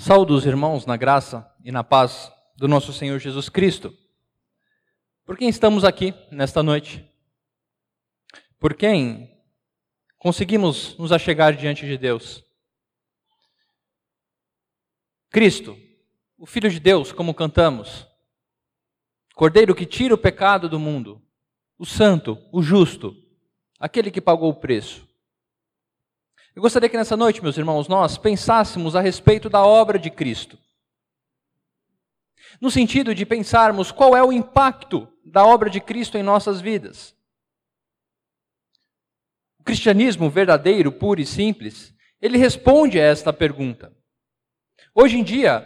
Saúdo os irmãos na graça e na paz do nosso Senhor Jesus Cristo. Por quem estamos aqui nesta noite? Por quem conseguimos nos achegar diante de Deus? Cristo, o Filho de Deus, como cantamos, Cordeiro que tira o pecado do mundo, o Santo, o Justo, aquele que pagou o preço. Eu gostaria que nessa noite, meus irmãos, nós pensássemos a respeito da obra de Cristo. No sentido de pensarmos qual é o impacto da obra de Cristo em nossas vidas. O cristianismo verdadeiro, puro e simples, ele responde a esta pergunta. Hoje em dia,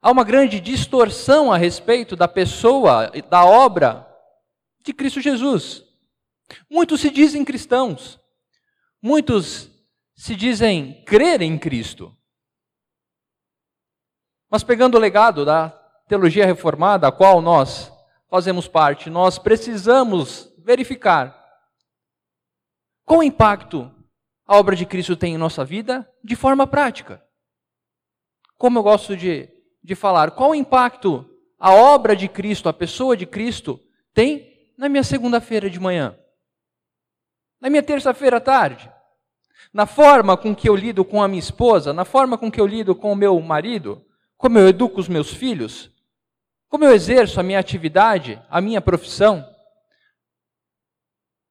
há uma grande distorção a respeito da pessoa, da obra de Cristo Jesus. Muitos se dizem cristãos, Muitos se dizem crer em Cristo. Mas pegando o legado da teologia reformada, a qual nós fazemos parte, nós precisamos verificar qual impacto a obra de Cristo tem em nossa vida de forma prática. Como eu gosto de, de falar, qual impacto a obra de Cristo, a pessoa de Cristo, tem na minha segunda-feira de manhã, na minha terça-feira à tarde, na forma com que eu lido com a minha esposa, na forma com que eu lido com o meu marido, como eu educo os meus filhos, como eu exerço a minha atividade, a minha profissão.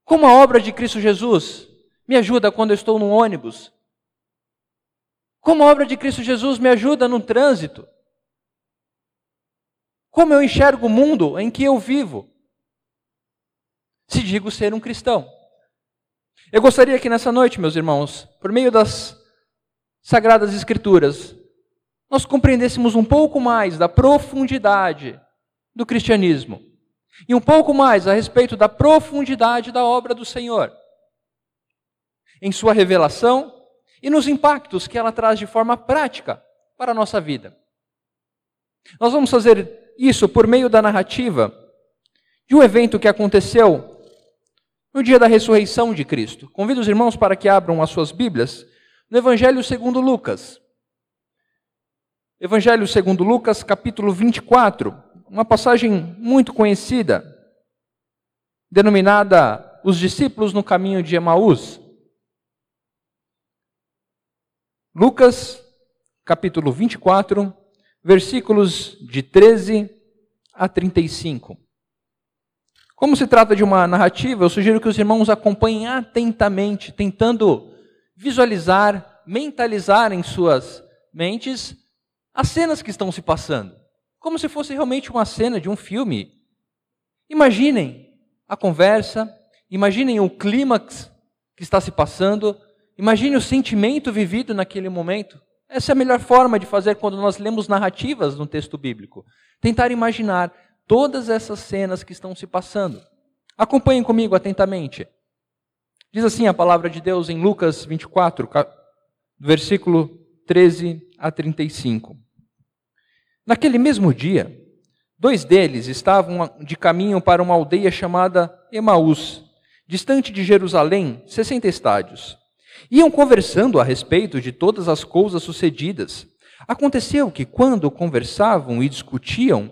Como a obra de Cristo Jesus me ajuda quando eu estou no ônibus. Como a obra de Cristo Jesus me ajuda no trânsito. Como eu enxergo o mundo em que eu vivo. Se digo ser um cristão. Eu gostaria que nessa noite, meus irmãos, por meio das Sagradas Escrituras, nós compreendêssemos um pouco mais da profundidade do cristianismo e um pouco mais a respeito da profundidade da obra do Senhor, em sua revelação e nos impactos que ela traz de forma prática para a nossa vida. Nós vamos fazer isso por meio da narrativa de um evento que aconteceu no dia da ressurreição de Cristo. Convido os irmãos para que abram as suas Bíblias no Evangelho segundo Lucas. Evangelho segundo Lucas, capítulo 24, uma passagem muito conhecida, denominada Os discípulos no caminho de Emaús. Lucas, capítulo 24, versículos de 13 a 35. Como se trata de uma narrativa, eu sugiro que os irmãos acompanhem atentamente, tentando visualizar, mentalizar em suas mentes as cenas que estão se passando, como se fosse realmente uma cena de um filme. Imaginem a conversa, imaginem o clímax que está se passando, imagine o sentimento vivido naquele momento. Essa é a melhor forma de fazer quando nós lemos narrativas no texto bíblico. Tentar imaginar todas essas cenas que estão se passando. Acompanhem comigo atentamente. Diz assim a palavra de Deus em Lucas 24, versículo 13 a 35. Naquele mesmo dia, dois deles estavam de caminho para uma aldeia chamada Emaús, distante de Jerusalém, 60 estádios. Iam conversando a respeito de todas as coisas sucedidas. Aconteceu que, quando conversavam e discutiam,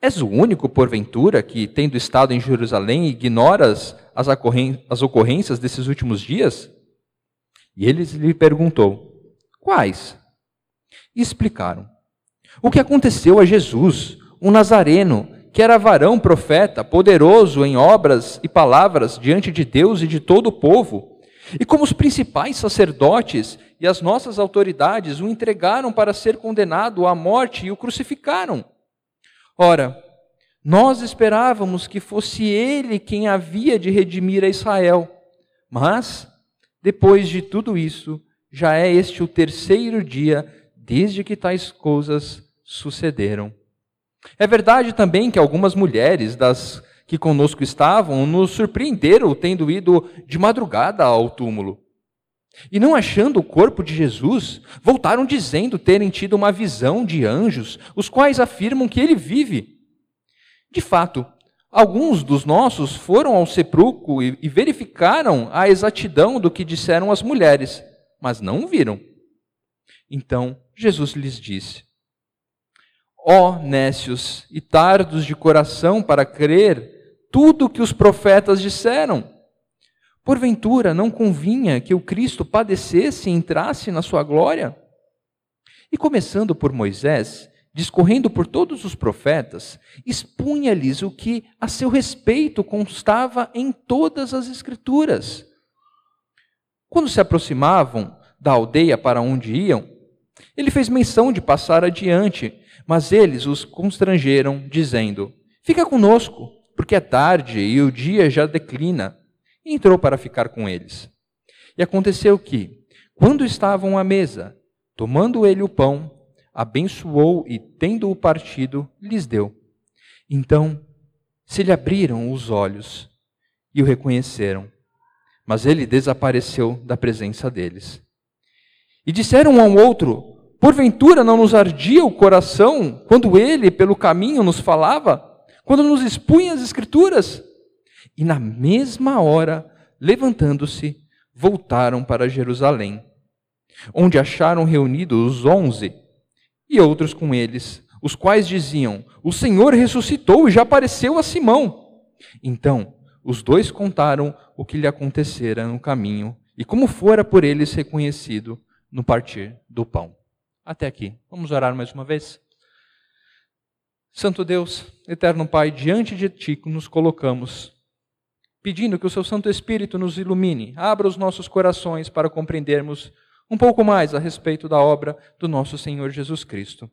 És o único, porventura, que, tendo estado em Jerusalém, ignoras as, as ocorrências desses últimos dias? E eles lhe perguntou: Quais? E explicaram: O que aconteceu a Jesus, um nazareno, que era varão profeta, poderoso em obras e palavras diante de Deus e de todo o povo, e como os principais sacerdotes e as nossas autoridades o entregaram para ser condenado à morte e o crucificaram. Ora, nós esperávamos que fosse ele quem havia de redimir a Israel. Mas, depois de tudo isso, já é este o terceiro dia desde que tais coisas sucederam. É verdade também que algumas mulheres das que conosco estavam nos surpreenderam tendo ido de madrugada ao túmulo. E não achando o corpo de Jesus, voltaram dizendo terem tido uma visão de anjos, os quais afirmam que ele vive. De fato, alguns dos nossos foram ao sepulcro e verificaram a exatidão do que disseram as mulheres, mas não viram. Então Jesus lhes disse: Ó oh, nécios e tardos de coração para crer tudo o que os profetas disseram. Porventura não convinha que o Cristo padecesse e entrasse na sua glória? E começando por Moisés, discorrendo por todos os profetas, expunha-lhes o que a seu respeito constava em todas as Escrituras. Quando se aproximavam da aldeia para onde iam, ele fez menção de passar adiante, mas eles os constrangeram, dizendo: Fica conosco, porque é tarde e o dia já declina e entrou para ficar com eles. E aconteceu que, quando estavam à mesa, tomando ele o pão, abençoou e, tendo-o partido, lhes deu. Então se lhe abriram os olhos e o reconheceram, mas ele desapareceu da presença deles. E disseram um ao outro: Porventura não nos ardia o coração quando ele, pelo caminho, nos falava, quando nos expunha as Escrituras? E na mesma hora, levantando-se, voltaram para Jerusalém, onde acharam reunidos os onze e outros com eles, os quais diziam: O Senhor ressuscitou e já apareceu a Simão. Então, os dois contaram o que lhe acontecera no caminho e como fora por eles reconhecido no partir do pão. Até aqui. Vamos orar mais uma vez? Santo Deus, eterno Pai, diante de Ti nos colocamos pedindo que o seu Santo Espírito nos ilumine, abra os nossos corações para compreendermos um pouco mais a respeito da obra do nosso Senhor Jesus Cristo.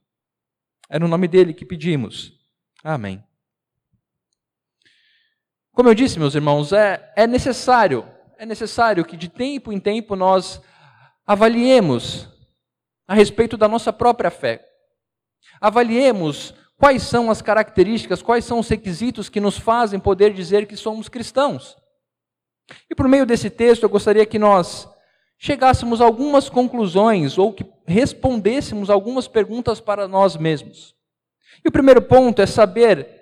É no nome dele que pedimos. Amém. Como eu disse, meus irmãos, é, é necessário, é necessário que de tempo em tempo nós avaliemos a respeito da nossa própria fé. Avaliemos Quais são as características, quais são os requisitos que nos fazem poder dizer que somos cristãos? E por meio desse texto, eu gostaria que nós chegássemos a algumas conclusões ou que respondêssemos algumas perguntas para nós mesmos. E o primeiro ponto é saber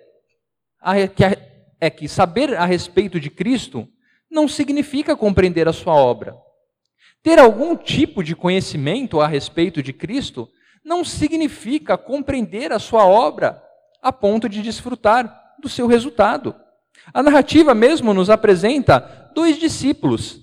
é que saber a respeito de Cristo não significa compreender a sua obra. Ter algum tipo de conhecimento a respeito de Cristo não significa compreender a sua obra a ponto de desfrutar do seu resultado. A narrativa mesmo nos apresenta dois discípulos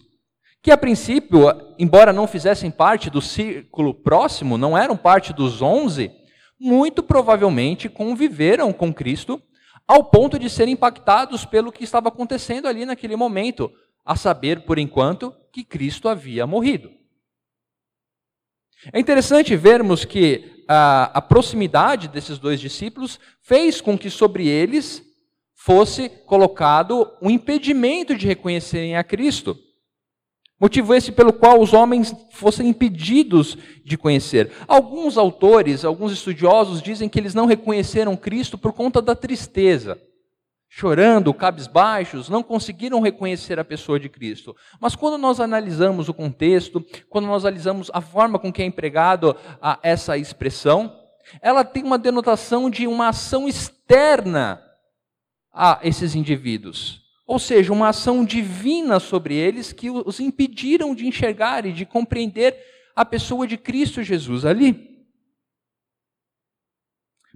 que, a princípio, embora não fizessem parte do círculo próximo, não eram parte dos onze, muito provavelmente conviveram com Cristo ao ponto de serem impactados pelo que estava acontecendo ali naquele momento, a saber, por enquanto, que Cristo havia morrido. É interessante vermos que a, a, proximidade desses dois discípulos fez com que sobre eles fosse colocado um impedimento de reconhecerem a Cristo. Motivo esse pelo qual os homens fossem impedidos de conhecer. Alguns autores, alguns estudiosos dizem que eles não reconheceram Cristo por conta da tristeza chorando, cabisbaixos, não conseguiram reconhecer a pessoa de Cristo. Mas quando nós analisamos o contexto, quando nós analisamos a forma com que é empregado a essa expressão, ela tem uma denotação de uma ação externa a esses indivíduos. Ou seja, uma ação divina sobre eles que os impediram de enxergar e de compreender a pessoa de Cristo Jesus ali.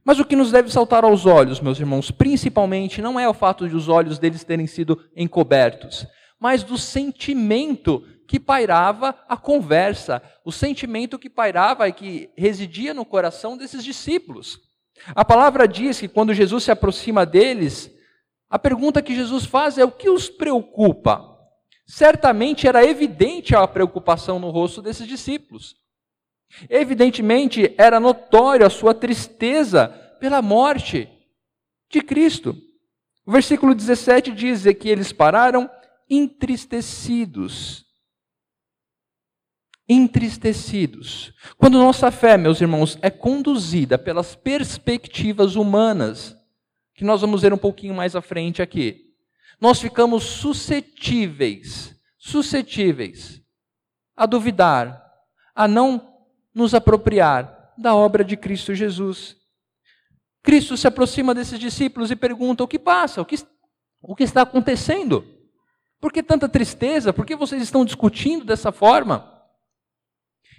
Mas o que nos deve saltar aos olhos, meus irmãos, principalmente, não é o fato de os olhos deles terem sido encobertos, mas do sentimento que pairava a conversa, o sentimento que pairava e que residia no coração desses discípulos. A palavra diz que quando Jesus se aproxima deles, a pergunta que Jesus faz é: o que os preocupa? Certamente era evidente a preocupação no rosto desses discípulos. Evidentemente, era notório a sua tristeza pela morte de Cristo. O versículo 17 diz que eles pararam entristecidos. entristecidos. Quando nossa fé, meus irmãos, é conduzida pelas perspectivas humanas, que nós vamos ver um pouquinho mais à frente aqui, nós ficamos suscetíveis, suscetíveis a duvidar, a não nos apropriar da obra de Cristo Jesus. Cristo se aproxima desses discípulos e pergunta: o que passa? O que, o que está acontecendo? Por que tanta tristeza? Por que vocês estão discutindo dessa forma?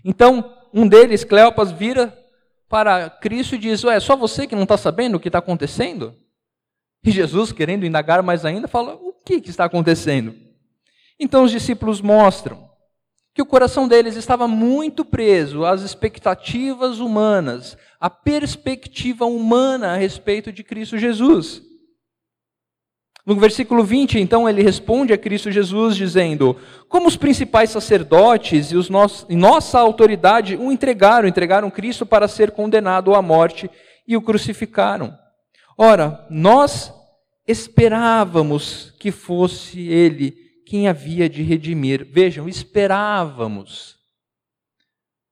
Então, um deles, Cleopas, vira para Cristo e diz: Ué, é só você que não está sabendo o que está acontecendo? E Jesus, querendo indagar mais ainda, fala: O que, que está acontecendo? Então os discípulos mostram que o coração deles estava muito preso às expectativas humanas, à perspectiva humana a respeito de Cristo Jesus. No versículo 20, então, ele responde a Cristo Jesus dizendo: Como os principais sacerdotes e, os nossa autoridade o entregaram, entregaram Cristo para ser condenado à morte e o crucificaram. Ora, nós esperávamos que fosse ele quem havia de redimir. Vejam, esperávamos.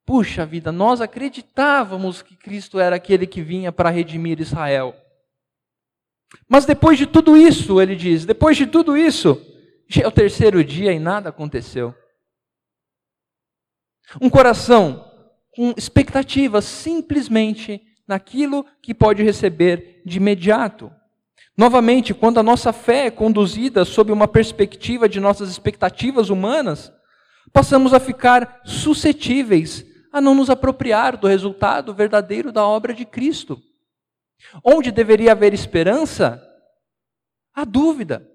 Puxa vida, nós acreditávamos que Cristo era aquele que vinha para redimir Israel. Mas depois de tudo isso, ele diz, depois de tudo isso, já é o terceiro dia e nada aconteceu. Um coração com expectativas simplesmente naquilo que pode receber de imediato. Novamente, quando a nossa fé é conduzida sob uma perspectiva de nossas expectativas humanas, passamos a ficar suscetíveis a não nos apropriar do resultado verdadeiro da obra de Cristo. Onde deveria haver esperança, há dúvida.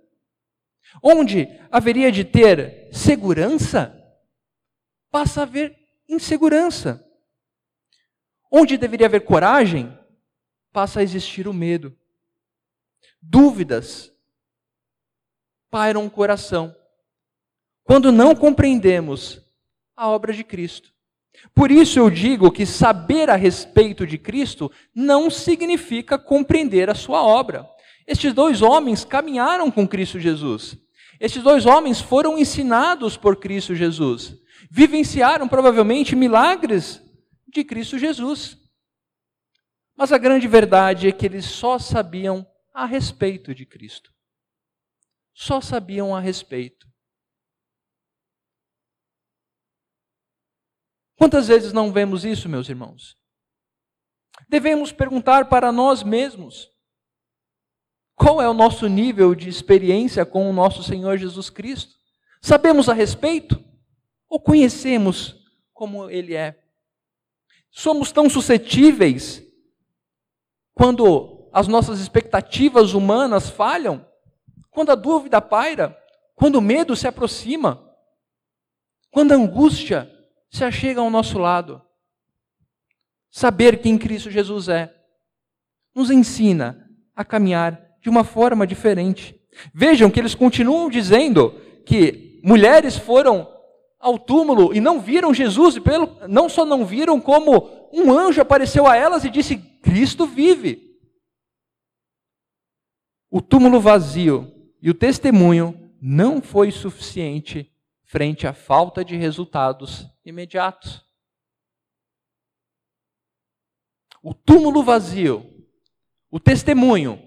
Onde haveria de ter segurança, passa a haver insegurança. Onde deveria haver coragem, passa a existir o medo. Dúvidas pairam o coração quando não compreendemos a obra de Cristo. Por isso eu digo que saber a respeito de Cristo não significa compreender a sua obra. Estes dois homens caminharam com Cristo Jesus. Estes dois homens foram ensinados por Cristo Jesus. Vivenciaram provavelmente milagres de Cristo Jesus. Mas a grande verdade é que eles só sabiam a respeito de Cristo. Só sabiam a respeito. Quantas vezes não vemos isso, meus irmãos? Devemos perguntar para nós mesmos: qual é o nosso nível de experiência com o nosso Senhor Jesus Cristo? Sabemos a respeito? Ou conhecemos como Ele é? Somos tão suscetíveis quando as nossas expectativas humanas falham, quando a dúvida paira, quando o medo se aproxima, quando a angústia se achega ao nosso lado. Saber quem Cristo Jesus é nos ensina a caminhar de uma forma diferente. Vejam que eles continuam dizendo que mulheres foram ao túmulo e não viram Jesus, e pelo, não só não viram, como um anjo apareceu a elas e disse: Cristo vive. O túmulo vazio e o testemunho não foi suficiente frente à falta de resultados imediatos. O túmulo vazio, o testemunho,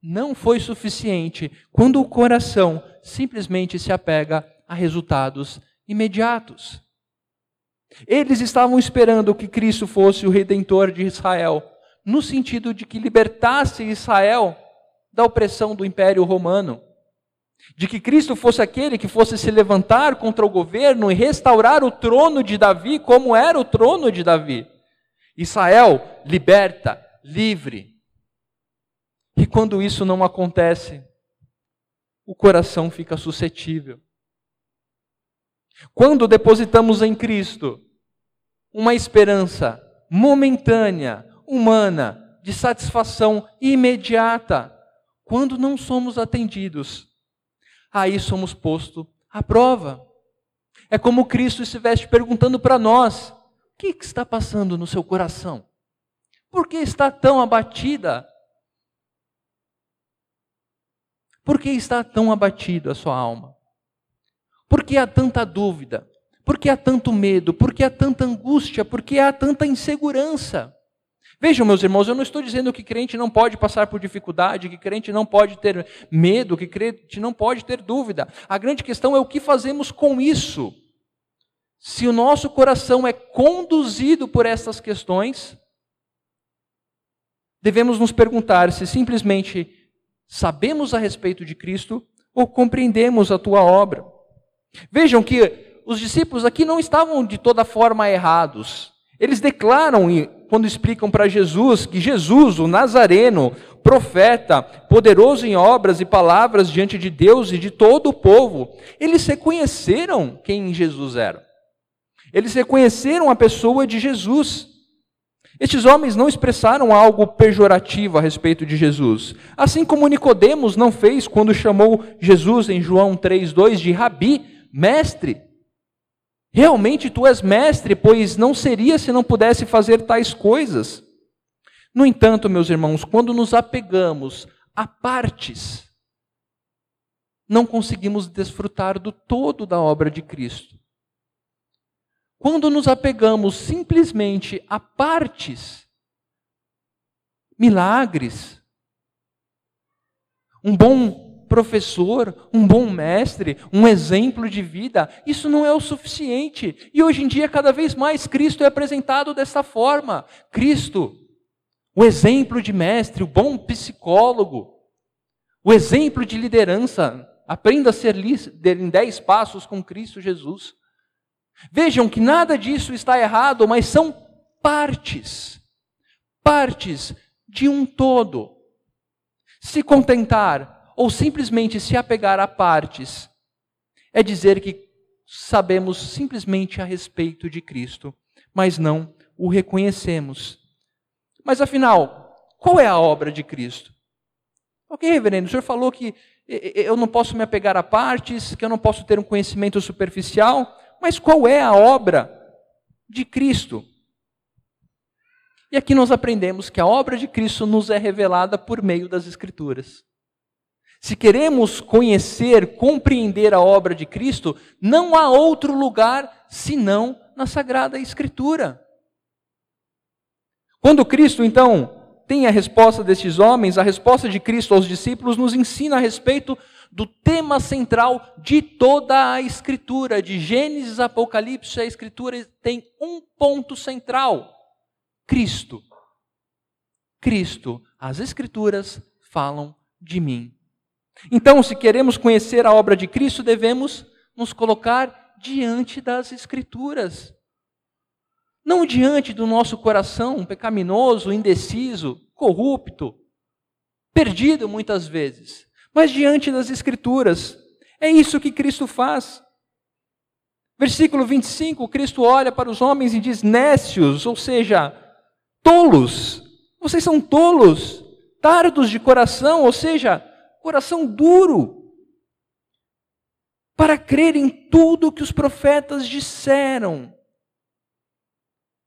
não foi suficiente quando o coração simplesmente se apega a resultados imediatos. Eles estavam esperando que Cristo fosse o redentor de Israel, no sentido de que libertasse Israel da opressão do Império Romano de que Cristo fosse aquele que fosse se levantar contra o governo e restaurar o trono de Davi como era o trono de Davi. Israel liberta, livre. E quando isso não acontece, o coração fica suscetível. Quando depositamos em Cristo uma esperança momentânea, humana, de satisfação imediata, quando não somos atendidos, aí somos postos à prova. É como Cristo estivesse perguntando para nós: o que está passando no seu coração? Por que está tão abatida? Por que está tão abatida a sua alma? Por que há tanta dúvida? Por que há tanto medo? Por que há tanta angústia? Por que há tanta insegurança? Vejam, meus irmãos, eu não estou dizendo que crente não pode passar por dificuldade, que crente não pode ter medo, que crente não pode ter dúvida. A grande questão é o que fazemos com isso. Se o nosso coração é conduzido por essas questões, devemos nos perguntar se simplesmente sabemos a respeito de Cristo ou compreendemos a tua obra. Vejam que os discípulos aqui não estavam de toda forma errados. Eles declaram quando explicam para Jesus que Jesus, o Nazareno, profeta, poderoso em obras e palavras diante de Deus e de todo o povo, eles reconheceram quem Jesus era. Eles reconheceram a pessoa de Jesus. Estes homens não expressaram algo pejorativo a respeito de Jesus, assim como Nicodemos não fez quando chamou Jesus em João 3:2 de rabi, mestre. Realmente tu és mestre, pois não seria se não pudesse fazer tais coisas. No entanto, meus irmãos, quando nos apegamos a partes, não conseguimos desfrutar do todo da obra de Cristo. Quando nos apegamos simplesmente a partes, milagres, um bom professor, um bom mestre, um exemplo de vida, isso não é o suficiente. E hoje em dia, cada vez mais, Cristo é apresentado dessa forma. Cristo, o exemplo de mestre, o bom psicólogo, o exemplo de liderança. Aprenda a ser líder em dez passos com Cristo Jesus. Vejam que nada disso está errado, mas são partes, partes de um todo. Se contentar ou simplesmente se apegar a partes, é dizer que sabemos simplesmente a respeito de Cristo, mas não o reconhecemos. Mas afinal, qual é a obra de Cristo? Ok, reverendo, o senhor falou que eu não posso me apegar a partes, que eu não posso ter um conhecimento superficial, mas qual é a obra de Cristo? E aqui nós aprendemos que a obra de Cristo nos é revelada por meio das Escrituras. Se queremos conhecer, compreender a obra de Cristo, não há outro lugar senão na Sagrada Escritura. Quando Cristo, então, tem a resposta destes homens, a resposta de Cristo aos discípulos nos ensina a respeito do tema central de toda a Escritura, de Gênesis a Apocalipse, a Escritura tem um ponto central: Cristo. Cristo, as Escrituras falam de mim. Então, se queremos conhecer a obra de Cristo, devemos nos colocar diante das Escrituras. Não diante do nosso coração pecaminoso, indeciso, corrupto, perdido muitas vezes, mas diante das Escrituras. É isso que Cristo faz. Versículo 25: Cristo olha para os homens e diz: nécios, ou seja, tolos. Vocês são tolos, tardos de coração, ou seja, coração duro, para crer em tudo que os profetas disseram.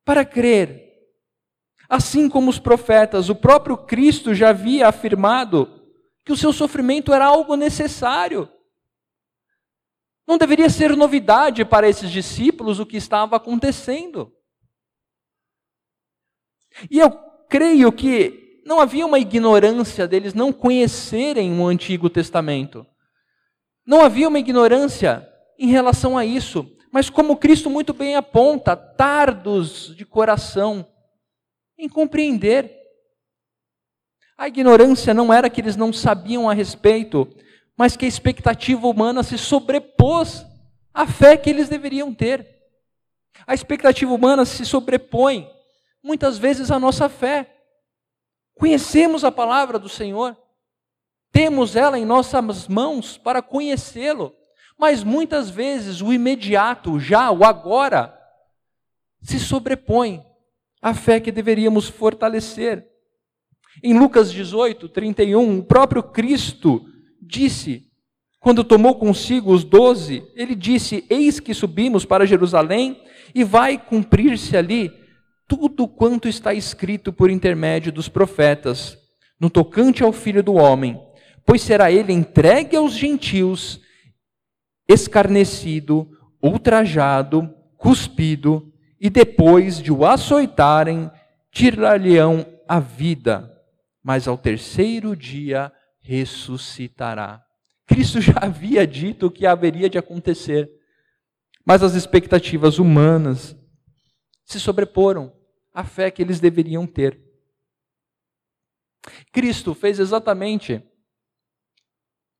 Para crer. Assim como os profetas, o próprio Cristo já havia afirmado que o seu sofrimento era algo necessário. Não deveria ser novidade para esses discípulos o que estava acontecendo. E eu creio que não havia uma ignorância deles não conhecerem o Antigo Testamento. Não havia uma ignorância em relação a isso, mas como Cristo muito bem aponta, tardos de coração em compreender. A ignorância não era que eles não sabiam a respeito, mas que a expectativa humana se sobrepôs à fé que eles deveriam ter. A expectativa humana se sobrepõe muitas vezes à nossa fé. Conhecemos a palavra do Senhor, temos ela em nossas mãos para conhecê-lo, mas muitas vezes o imediato, já, o agora, se sobrepõe à fé que deveríamos fortalecer. Em Lucas 18, 31, o próprio Cristo disse, quando tomou consigo os doze, ele disse: Eis que subimos para Jerusalém e vai cumprir-se ali tudo quanto está escrito por intermédio dos profetas, no tocante ao filho do homem, pois será ele entregue aos gentios, escarnecido, ultrajado, cuspido, e depois de o açoitarem, tirar-lhe-ão a vida, mas ao terceiro dia ressuscitará. Cristo já havia dito o que haveria de acontecer, mas as expectativas humanas se sobreporam à fé que eles deveriam ter. Cristo fez exatamente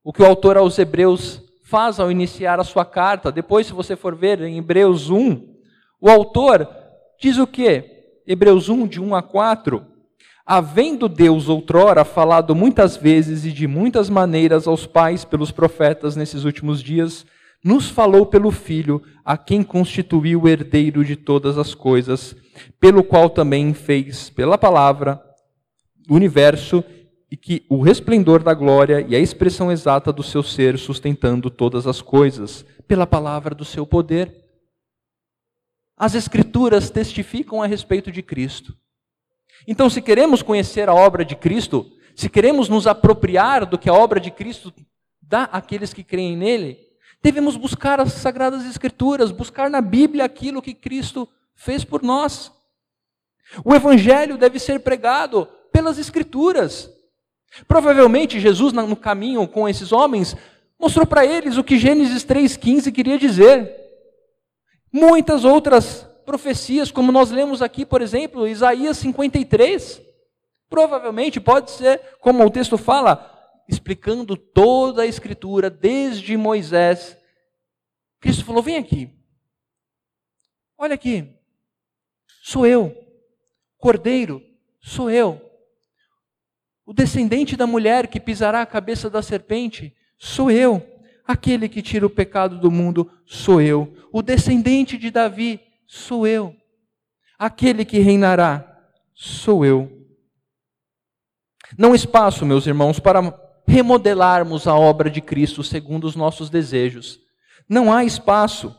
o que o autor aos Hebreus faz ao iniciar a sua carta. Depois, se você for ver em Hebreus 1, o autor diz o que? Hebreus 1, de 1 a 4. Havendo Deus outrora falado muitas vezes e de muitas maneiras aos pais pelos profetas nesses últimos dias, nos falou pelo Filho, a quem constituiu o herdeiro de todas as coisas, pelo qual também fez, pela palavra, o universo e que o resplendor da glória e a expressão exata do seu ser sustentando todas as coisas, pela palavra do seu poder. As Escrituras testificam a respeito de Cristo. Então, se queremos conhecer a obra de Cristo, se queremos nos apropriar do que a obra de Cristo dá àqueles que creem nele, devemos buscar as Sagradas Escrituras, buscar na Bíblia aquilo que Cristo fez por nós. O Evangelho deve ser pregado pelas Escrituras. Provavelmente Jesus, no caminho com esses homens, mostrou para eles o que Gênesis 3,15 queria dizer. Muitas outras profecias, como nós lemos aqui, por exemplo, Isaías 53. Provavelmente pode ser, como o texto fala, explicando toda a Escritura, desde Moisés. Cristo falou: vem aqui. Olha aqui. Sou eu. Cordeiro, sou eu. O descendente da mulher que pisará a cabeça da serpente sou eu. Aquele que tira o pecado do mundo sou eu. O descendente de Davi sou eu. Aquele que reinará sou eu. Não espaço, meus irmãos, para remodelarmos a obra de Cristo segundo os nossos desejos. Não há espaço.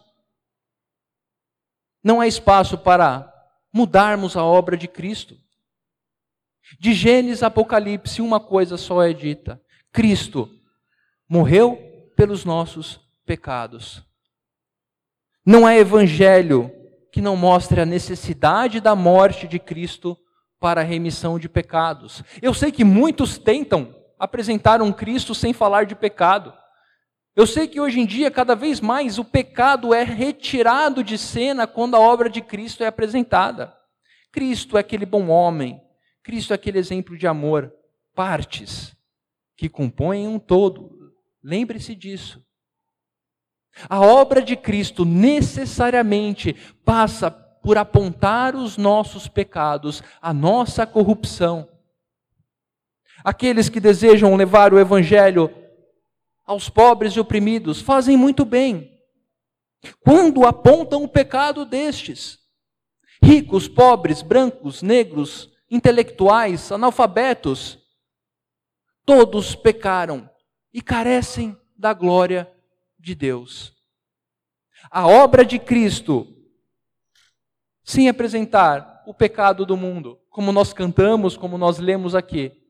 Não há espaço para mudarmos a obra de Cristo. De Gênesis a Apocalipse, uma coisa só é dita: Cristo morreu pelos nossos pecados. Não há evangelho que não mostre a necessidade da morte de Cristo para a remissão de pecados. Eu sei que muitos tentam apresentar um Cristo sem falar de pecado. Eu sei que hoje em dia, cada vez mais, o pecado é retirado de cena quando a obra de Cristo é apresentada. Cristo é aquele bom homem, Cristo é aquele exemplo de amor, partes que compõem um todo. Lembre-se disso. A obra de Cristo necessariamente passa por apontar os nossos pecados, a nossa corrupção. Aqueles que desejam levar o evangelho aos pobres e oprimidos fazem muito bem. Quando apontam o pecado destes, ricos, pobres, brancos, negros, intelectuais, analfabetos, todos pecaram e carecem da glória de Deus. A obra de Cristo, sem apresentar o pecado do mundo, como nós cantamos, como nós lemos aqui,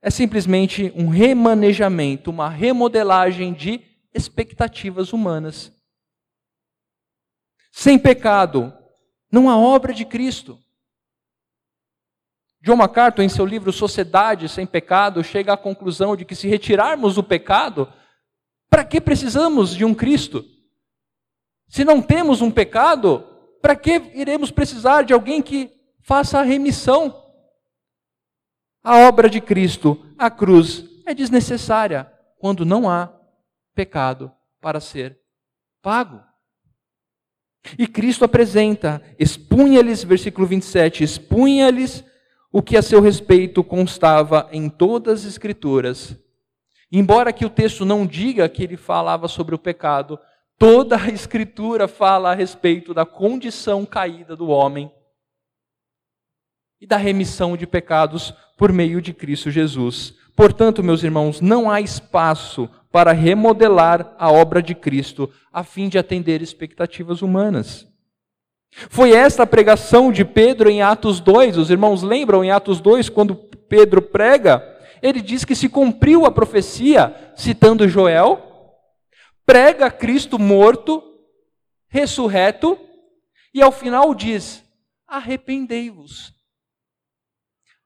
é simplesmente um remanejamento, uma remodelagem de expectativas humanas. Sem pecado, não há obra de Cristo. John MacArthur, em seu livro Sociedade Sem Pecado, chega à conclusão de que se retirarmos o pecado, para que precisamos de um Cristo? Se não temos um pecado, para que iremos precisar de alguém que faça a remissão? A obra de Cristo, a cruz, é desnecessária quando não há pecado para ser pago. E Cristo apresenta, expunha-lhes, versículo 27, expunha-lhes o que a seu respeito constava em todas as Escrituras. Embora que o texto não diga que ele falava sobre o pecado, toda a Escritura fala a respeito da condição caída do homem e da remissão de pecados por meio de Cristo Jesus. Portanto, meus irmãos, não há espaço para remodelar a obra de Cristo a fim de atender expectativas humanas. Foi esta a pregação de Pedro em Atos 2. Os irmãos lembram em Atos 2, quando Pedro prega, ele diz que se cumpriu a profecia, citando Joel, prega Cristo morto, ressurreto E ao final diz: arrependei-vos.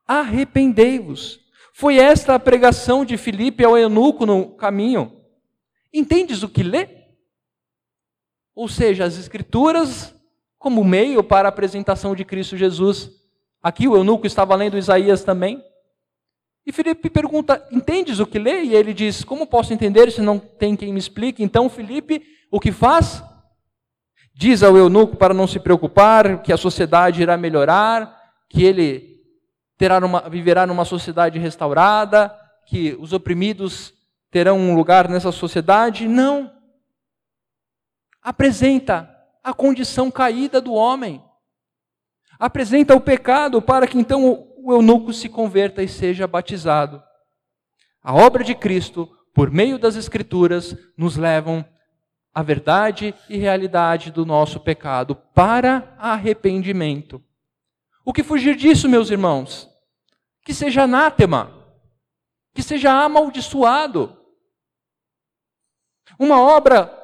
Arrependei-vos. Foi esta a pregação de Filipe ao eunuco no caminho. Entendes o que lê? Ou seja, as Escrituras como meio para a apresentação de Cristo Jesus. Aqui o eunuco estava lendo Isaías também. E Filipe pergunta: Entendes o que lê? E ele diz: Como posso entender se não tem quem me explique? Então Filipe, o que faz? Diz ao eunuco para não se preocupar, que a sociedade irá melhorar, que ele viverá numa sociedade restaurada, que os oprimidos terão um lugar nessa sociedade. Não. Apresenta a condição caída do homem. Apresenta o pecado para que então o eunuco se converta e seja batizado. A obra de Cristo, por meio das Escrituras, nos levam à verdade e realidade do nosso pecado para arrependimento. O que fugir disso, meus irmãos? Que seja anátema, que seja amaldiçoado. Uma obra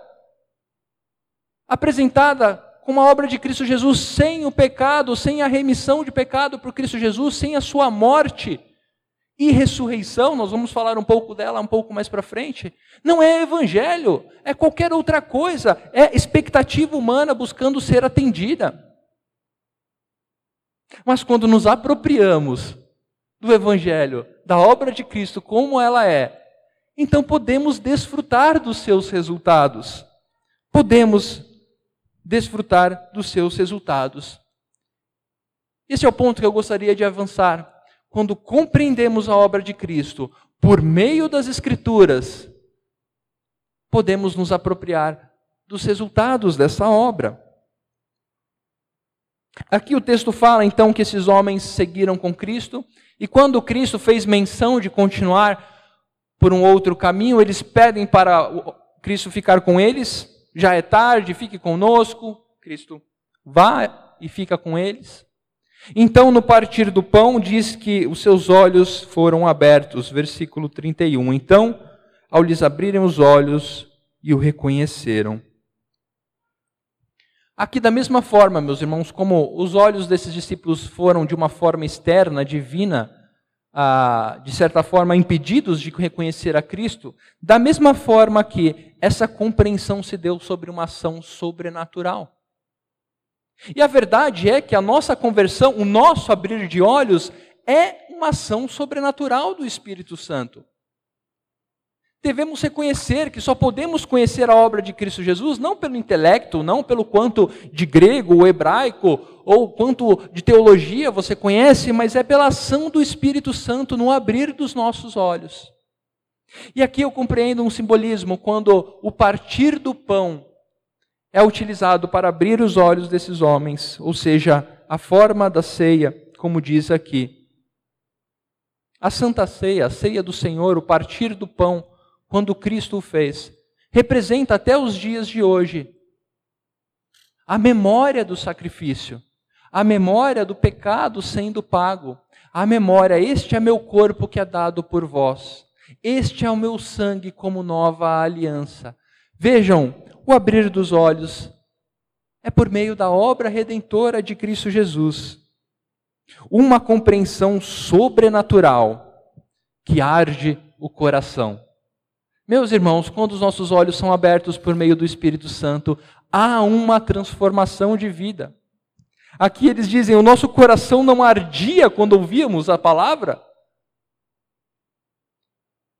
apresentada uma obra de Cristo Jesus sem o pecado, sem a remissão de pecado por Cristo Jesus, sem a sua morte e ressurreição, nós vamos falar um pouco dela um pouco mais para frente, não é evangelho, é qualquer outra coisa, é expectativa humana buscando ser atendida. Mas quando nos apropriamos do evangelho, da obra de Cristo como ela é, então podemos desfrutar dos seus resultados. Podemos desfrutar dos seus resultados. Esse é o ponto que eu gostaria de avançar. Quando compreendemos a obra de Cristo por meio das Escrituras, podemos nos apropriar dos resultados dessa obra. Aqui o texto fala então que esses homens seguiram com Cristo, e quando Cristo fez menção de continuar por um outro caminho, eles pedem para Cristo ficar com eles, já é tarde, fique conosco. Cristo vá e fica com eles. Então, no partir do pão, diz que os seus olhos foram abertos, versículo 31. Então, ao lhes abrirem os olhos, e o reconheceram. Aqui, da mesma forma, meus irmãos, como os olhos desses discípulos foram de uma forma externa, divina, ah, de certa forma, impedidos de reconhecer a Cristo, da mesma forma que essa compreensão se deu sobre uma ação sobrenatural. E a verdade é que a nossa conversão, o nosso abrir de olhos, é uma ação sobrenatural do Espírito Santo. Devemos reconhecer que só podemos conhecer a obra de Cristo Jesus não pelo intelecto, não pelo quanto de grego ou hebraico ou quanto de teologia você conhece, mas é pela ação do Espírito Santo no abrir dos nossos olhos. E aqui eu compreendo um simbolismo quando o partir do pão é utilizado para abrir os olhos desses homens, ou seja, a forma da ceia, como diz aqui. A Santa Ceia, a ceia do Senhor, o partir do pão, quando Cristo o fez, representa até os dias de hoje a memória do sacrifício, a memória do pecado sendo pago, a memória, este é meu corpo que é dado por vós, este é o meu sangue como nova aliança. Vejam, o abrir dos olhos é por meio da obra redentora de Cristo Jesus. Uma compreensão sobrenatural que arde o coração. Meus irmãos, quando os nossos olhos são abertos por meio do Espírito Santo, há uma transformação de vida. Aqui eles dizem: o nosso coração não ardia quando ouvíamos a palavra.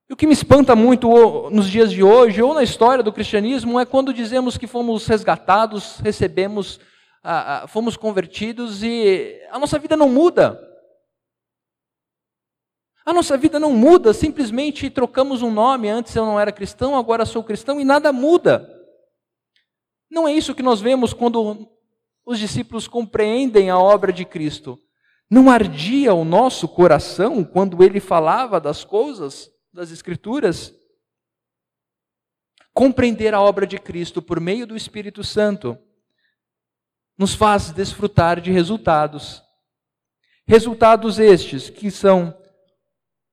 E o que me espanta muito nos dias de hoje, ou na história do cristianismo, é quando dizemos que fomos resgatados, recebemos, fomos convertidos e a nossa vida não muda. A nossa vida não muda, simplesmente trocamos um nome. Antes eu não era cristão, agora sou cristão e nada muda. Não é isso que nós vemos quando os discípulos compreendem a obra de Cristo. Não ardia o nosso coração quando ele falava das coisas, das Escrituras? Compreender a obra de Cristo por meio do Espírito Santo nos faz desfrutar de resultados. Resultados estes que são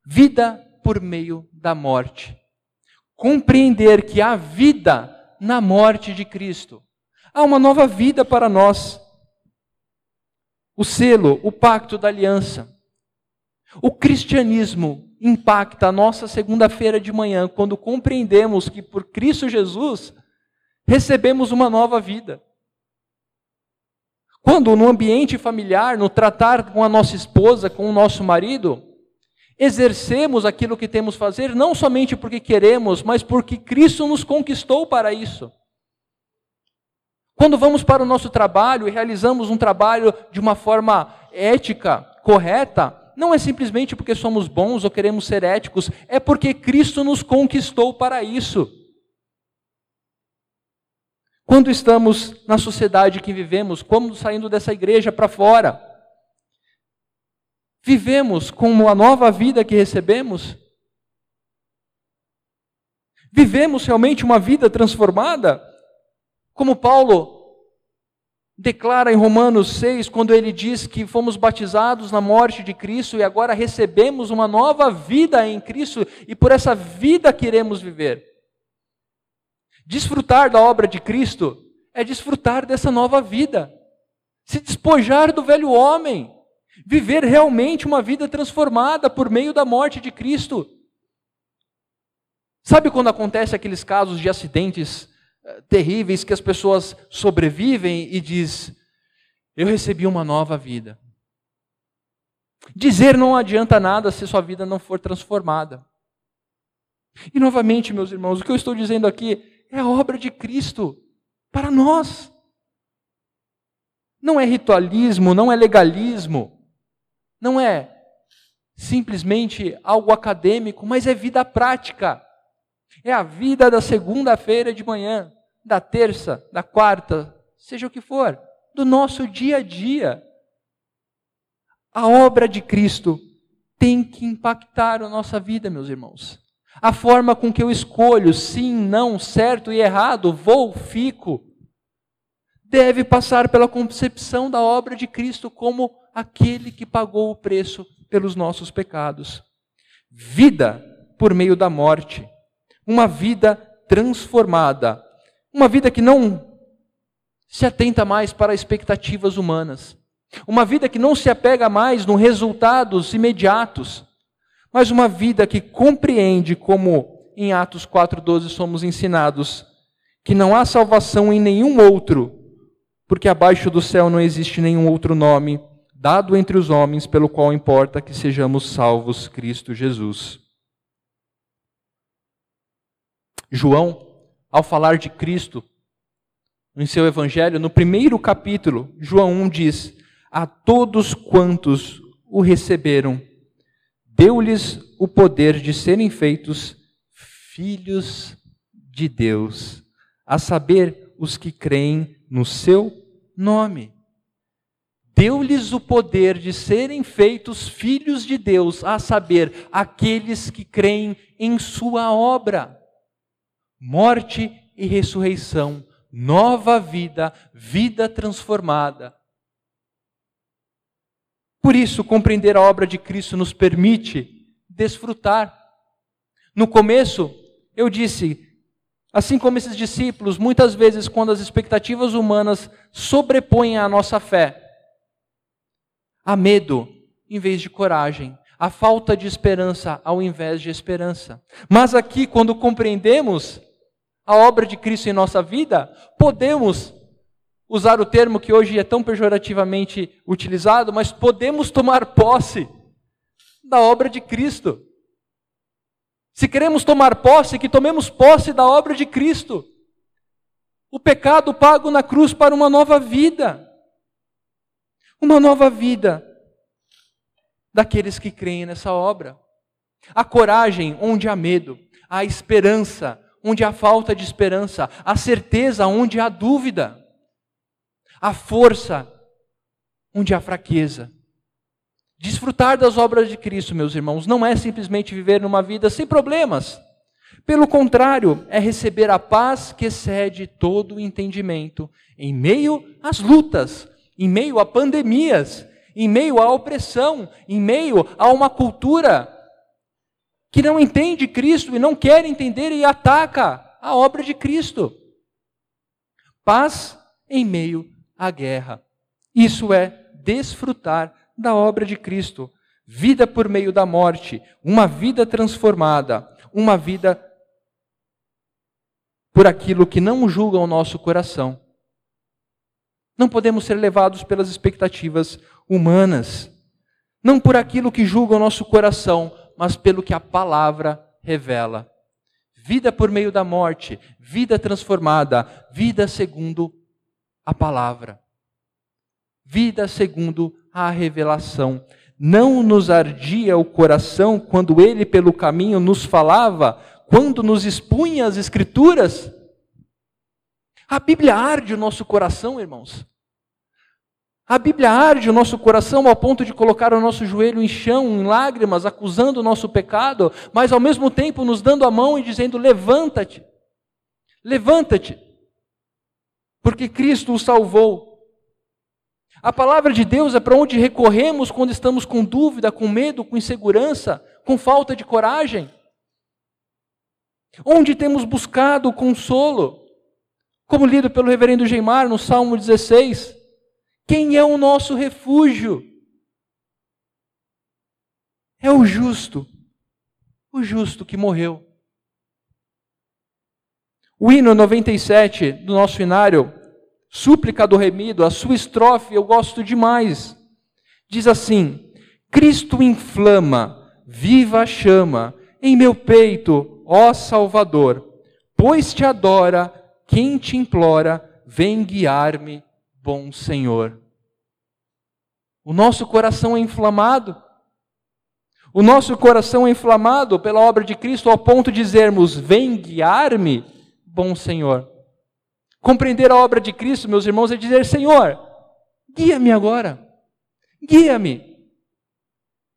vida por meio da morte. Compreender que há vida na morte de Cristo. Há uma nova vida para nós. o selo, o pacto da aliança. O cristianismo impacta a nossa segunda-feira de manhã quando compreendemos que por Cristo Jesus recebemos uma nova vida. Quando no ambiente familiar, no tratar com a nossa esposa, com o nosso marido, exercemos aquilo que temos fazer não somente porque queremos, mas porque Cristo nos conquistou para isso. Quando vamos para o nosso trabalho e realizamos um trabalho de uma forma ética, correta, não é simplesmente porque somos bons ou queremos ser éticos, é porque Cristo nos conquistou para isso. Quando estamos na sociedade que vivemos, como saindo dessa igreja para fora, vivemos como a nova vida que recebemos? Vivemos realmente uma vida transformada? Como Paulo declara em Romanos 6, quando ele diz que fomos batizados na morte de Cristo e agora recebemos uma nova vida em Cristo e por essa vida queremos viver. Desfrutar da obra de Cristo é desfrutar dessa nova vida, se despojar do velho homem, viver realmente uma vida transformada por meio da morte de Cristo. Sabe quando acontece aqueles casos de acidentes eh, terríveis que as pessoas sobrevivem e diz: "Eu recebi uma nova vida". Dizer não adianta nada se sua vida não for transformada. E novamente, meus irmãos, o que eu estou dizendo aqui é a obra de Cristo para nós. Não é ritualismo, não é legalismo, não é simplesmente algo acadêmico, mas é vida prática. É a vida da segunda-feira de manhã, da terça, da quarta, seja o que for, do nosso dia a dia. A obra de Cristo tem que impactar a nossa vida, meus irmãos. A forma com que eu escolho sim, não, certo e errado, vou, fico, deve passar pela concepção da obra de Cristo como aquele que pagou o preço pelos nossos pecados. Vida por meio da morte, uma vida transformada, uma vida que não se atenta mais para expectativas humanas, uma vida que não se apega mais nos resultados imediatos, mas uma vida que compreende como em Atos 4:12 somos ensinados que não há salvação em nenhum outro, porque abaixo do céu não existe nenhum outro nome dado entre os homens pelo qual importa que sejamos salvos, Cristo Jesus. João, ao falar de Cristo em seu evangelho, no primeiro capítulo, João 1 diz: A todos quantos o receberam, deu-lhes o poder de serem feitos filhos de Deus, a saber, os que creem no seu nome. Deu-lhes o poder de serem feitos filhos de Deus, a saber, aqueles que creem em Sua obra. Morte e ressurreição, nova vida, vida transformada, por isso, compreender a obra de Cristo nos permite desfrutar. No começo, eu disse, assim como esses discípulos, muitas vezes, quando as expectativas humanas sobrepõem a nossa fé, há medo em vez de coragem, a falta de esperança ao invés de esperança. Mas aqui, quando compreendemos a obra de Cristo em nossa vida, podemos usar o termo que hoje é tão pejorativamente utilizado, mas podemos tomar posse da obra de Cristo. Se queremos tomar posse, que tomemos posse da obra de Cristo. O pecado pago na cruz para uma nova vida. Uma nova vida daqueles que creem nessa obra. A coragem onde há medo, a esperança onde há falta de esperança, a certeza onde há dúvida a força onde há fraqueza. Desfrutar das obras de Cristo, meus irmãos, não é simplesmente viver numa vida sem problemas. Pelo contrário, é receber a paz que excede todo o entendimento em meio às lutas, em meio a pandemias, em meio à opressão, em meio a uma cultura que não entende Cristo e não quer entender e ataca a obra de Cristo. Paz em meio a guerra. Isso é desfrutar da obra de Cristo. Vida por meio da morte, uma vida transformada, uma vida por aquilo que não julga o nosso coração. Não podemos ser levados pelas expectativas humanas, não por aquilo que julga o nosso coração, mas pelo que a palavra revela. Vida por meio da morte, vida transformada, vida segundo a palavra. Vida segundo a revelação. Não nos ardia o coração quando ele pelo caminho nos falava, quando nos expunha as Escrituras? A Bíblia arde o nosso coração, irmãos. A Bíblia arde o nosso coração ao ponto de colocar o nosso joelho em chão, em lágrimas, acusando o nosso pecado, mas ao mesmo tempo nos dando a mão e dizendo: levanta-te, levanta-te, porque Cristo o salvou. A palavra de Deus é para onde recorremos quando estamos com dúvida, com medo, com insegurança, com falta de coragem. Onde temos buscado consolo, como lido pelo reverendo Geimar no Salmo 16. Quem é o nosso refúgio? É o justo, o justo que morreu. O hino 97 do nosso inário, Súplica do Remido, a sua estrofe eu gosto demais. Diz assim: Cristo inflama, viva a chama, em meu peito, ó Salvador, pois te adora quem te implora, vem guiar-me bom Senhor. O nosso coração é inflamado. O nosso coração é inflamado pela obra de Cristo ao ponto de dizermos: Vem guiar-me, bom Senhor. Compreender a obra de Cristo, meus irmãos, é dizer: Senhor, guia-me agora, guia-me,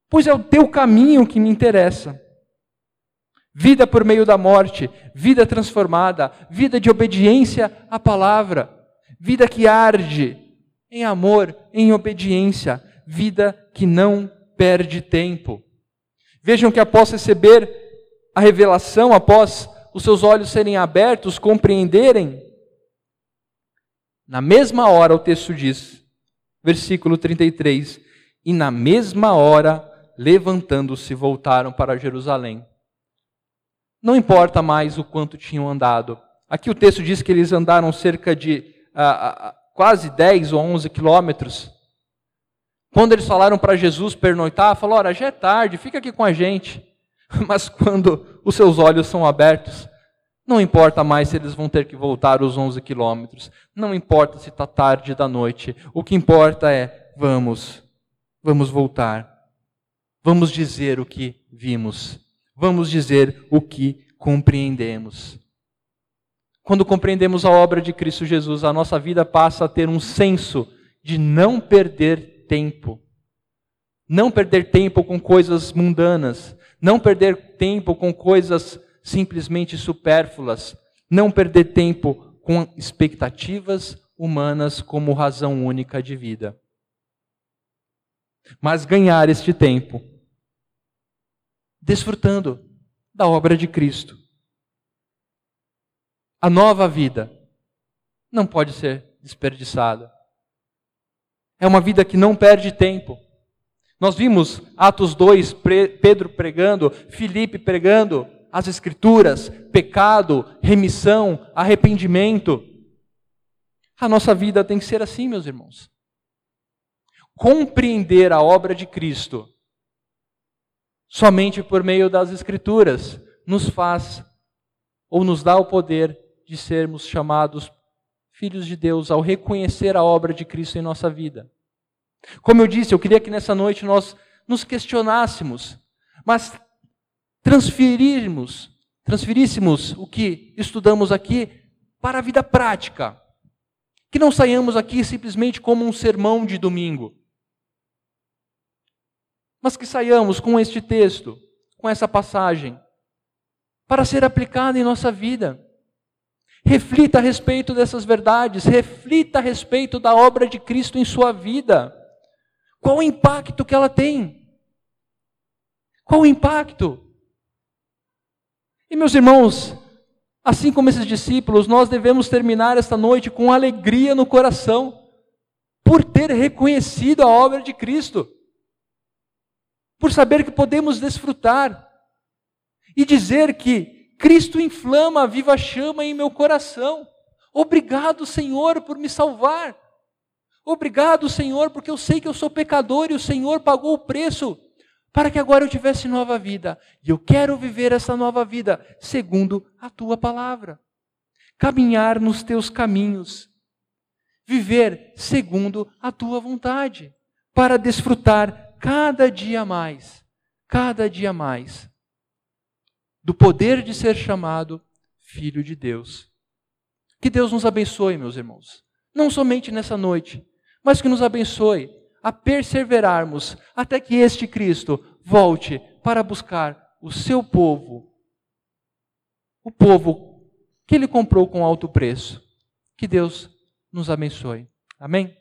pois é o teu caminho que me interessa. Vida por meio da morte, vida transformada, vida de obediência à palavra vida que arde em amor, em obediência, vida que não perde tempo. Vejam que após receber a revelação, após os seus olhos serem abertos, compreenderem, na mesma hora o texto diz, versículo 33, e na mesma hora, levantando-se, voltaram para Jerusalém. Não importa mais o quanto tinham andado. Aqui o texto diz que eles andaram cerca de quase 10 ou 11 quilômetros. Quando eles falaram para Jesus pernoitar, falou: Ora, já é tarde, fica aqui com a gente. Mas quando os seus olhos são abertos, não importa mais se eles vão ter que voltar os 11 quilômetros, não importa se está tarde da noite, o que importa é: vamos, vamos voltar, vamos dizer o que vimos, vamos dizer o que compreendemos. Quando compreendemos a obra de Cristo Jesus, a nossa vida passa a ter um senso de não perder tempo. Não perder tempo com coisas mundanas, não perder tempo com coisas simplesmente supérfluas, não perder tempo com expectativas humanas como razão única de vida. Mas ganhar este tempo desfrutando da obra de Cristo. A nova vida não pode ser desperdiçada. É uma vida que não perde tempo. Nós vimos Atos 2, Pedro pregando, Filipe pregando as Escrituras, pecado, remissão, arrependimento. A nossa vida tem que ser assim, meus irmãos. Compreender a obra de Cristo somente por meio das Escrituras nos faz ou nos dá o poder de sermos chamados filhos de Deus ao reconhecer a obra de Cristo em nossa vida. Como eu disse, eu queria que nessa noite nós nos questionássemos, mas transferirmos, transferíssemos o que estudamos aqui para a vida prática. Que não saiamos aqui simplesmente como um sermão de domingo, mas que saiamos com este texto, com essa passagem, para ser aplicada em nossa vida. Reflita a respeito dessas verdades, reflita a respeito da obra de Cristo em sua vida. Qual o impacto que ela tem? Qual o impacto? E meus irmãos, assim como esses discípulos, nós devemos terminar esta noite com alegria no coração, por ter reconhecido a obra de Cristo, por saber que podemos desfrutar e dizer que Cristo inflama a viva chama em meu coração. Obrigado, Senhor, por me salvar. Obrigado, Senhor, porque eu sei que eu sou pecador e o Senhor pagou o preço para que agora eu tivesse nova vida. E eu quero viver essa nova vida segundo a tua palavra. Caminhar nos teus caminhos. Viver segundo a tua vontade. Para desfrutar cada dia mais, cada dia mais, do poder de ser chamado Filho de Deus. Que Deus nos abençoe, meus irmãos. Não somente nessa noite, mas que nos abençoe a perseverarmos até que este Cristo volte para buscar o seu povo, o povo que ele comprou com alto preço. Que Deus nos abençoe. Amém?